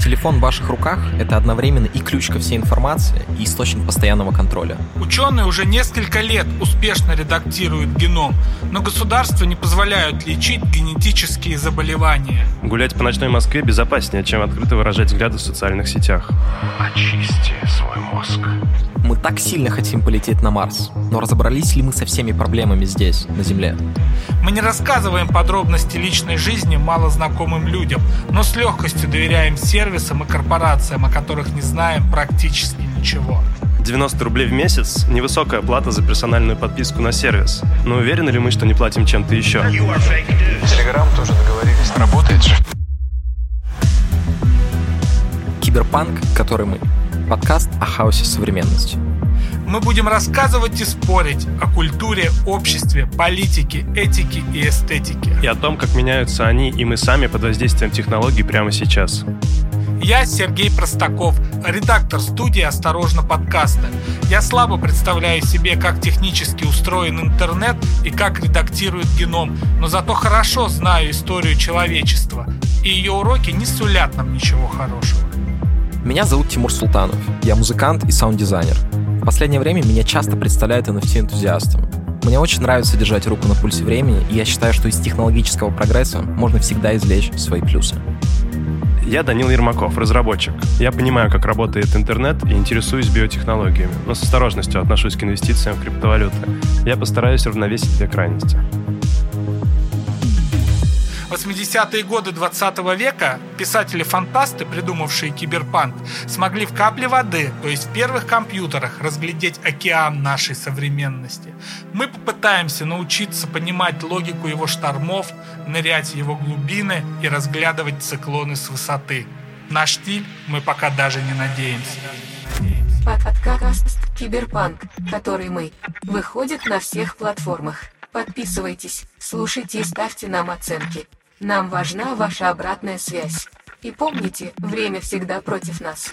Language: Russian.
Телефон в ваших руках — это одновременно и ключ ко всей информации, и источник постоянного контроля. Ученые уже несколько лет успешно редактируют геном, но государства не позволяют лечить генетические заболевания. Гулять по ночной Москве безопаснее, чем открыто выражать взгляды в социальных сетях. Очисти свой мозг. Мы так сильно хотим полететь на Марс, но разобрались ли мы со всеми проблемами здесь, на Земле? Мы не рассказываем подробности личной жизни малознакомым людям, но с легкостью доверяем сервисам и корпорациям, о которых не знаем практически ничего. 90 рублей в месяц – невысокая плата за персональную подписку на сервис. Но уверены ли мы, что не платим чем-то еще? Телеграм тоже договорились. Работает же. Киберпанк, который мы. Подкаст о хаосе современности. Мы будем рассказывать и спорить о культуре, обществе, политике, этике и эстетике. И о том, как меняются они и мы сами под воздействием технологий прямо сейчас. Я Сергей Простаков, редактор студии «Осторожно, подкасты». Я слабо представляю себе, как технически устроен интернет и как редактирует геном, но зато хорошо знаю историю человечества, и ее уроки не сулят нам ничего хорошего. Меня зовут Тимур Султанов. Я музыкант и саунд-дизайнер. В последнее время меня часто представляют NFT-энтузиастом. Мне очень нравится держать руку на пульсе времени, и я считаю, что из технологического прогресса можно всегда извлечь свои плюсы. Я Данил Ермаков, разработчик. Я понимаю, как работает интернет и интересуюсь биотехнологиями, но с осторожностью отношусь к инвестициям в криптовалюты. Я постараюсь равновесить две крайности. 80-е годы 20 века писатели-фантасты, придумавшие киберпанк, смогли в капле воды, то есть в первых компьютерах, разглядеть океан нашей современности. Мы попытаемся научиться понимать логику его штормов, нырять в его глубины и разглядывать циклоны с высоты. Наш стиль мы пока даже не надеемся. Подкаст Киберпанк, который мы, выходит на всех платформах. Подписывайтесь, слушайте и ставьте нам оценки. Нам важна ваша обратная связь. И помните, время всегда против нас.